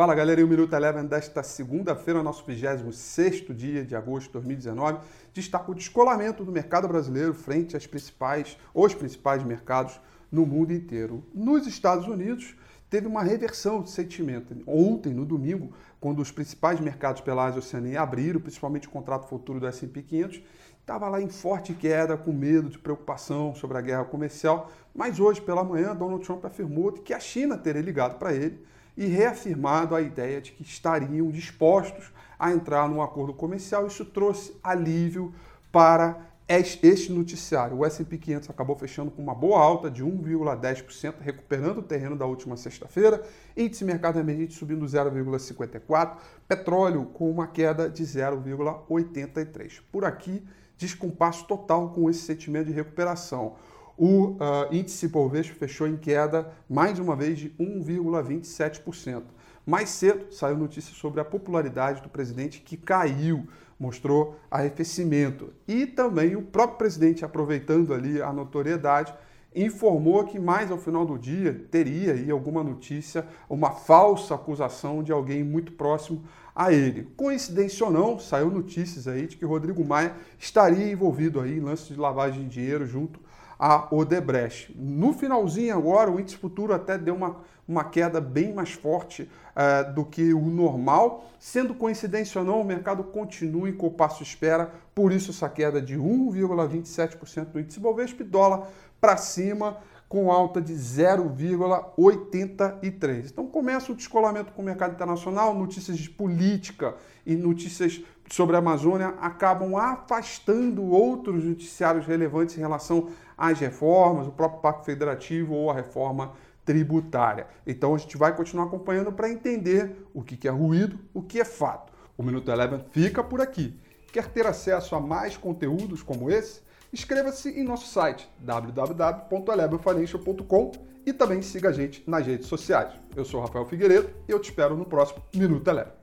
Fala galera, e o Minuto Eleven desta segunda-feira, nosso 26 dia de agosto de 2019, destaca o descolamento do mercado brasileiro frente às principais, os principais mercados no mundo inteiro. Nos Estados Unidos, teve uma reversão de sentimento. Ontem, no domingo, quando os principais mercados pela Ásia Oceania abriram, principalmente o contrato futuro do S&P 500, estava lá em forte queda, com medo de preocupação sobre a guerra comercial, mas hoje pela manhã Donald Trump afirmou que a China teria ligado para ele e reafirmado a ideia de que estariam dispostos a entrar num acordo comercial. Isso trouxe alívio para este noticiário. O S&P 500 acabou fechando com uma boa alta de 1,10%, recuperando o terreno da última sexta-feira. Índice mercado emergente subindo 0,54%, petróleo com uma queda de 0,83%. Por aqui, descompasso total com esse sentimento de recuperação. O uh, índice Bovespa fechou em queda mais uma vez de 1,27%. Mais cedo saiu notícia sobre a popularidade do presidente que caiu, mostrou arrefecimento. E também o próprio presidente, aproveitando ali a notoriedade, informou que mais ao final do dia teria aí alguma notícia, uma falsa acusação de alguém muito próximo a ele. Coincidência ou não, saiu notícias aí de que Rodrigo Maia estaria envolvido aí em lance de lavagem de dinheiro junto a Odebrecht. No finalzinho agora, o índice futuro até deu uma, uma queda bem mais forte uh, do que o normal. Sendo coincidência ou não, o mercado continua em compasso espera, por isso essa queda de 1,27% do índice Bovespa dólar para cima com alta de 0,83. Então começa o descolamento com o mercado internacional, notícias de política e notícias sobre a Amazônia acabam afastando outros noticiários relevantes em relação às reformas, o próprio Pacto Federativo ou a reforma tributária. Então a gente vai continuar acompanhando para entender o que é ruído, o que é fato. O Minuto Eleven fica por aqui. Quer ter acesso a mais conteúdos como esse? Inscreva-se em nosso site www.elevenfinancial.com e também siga a gente nas redes sociais. Eu sou Rafael Figueiredo e eu te espero no próximo Minuto Eleven.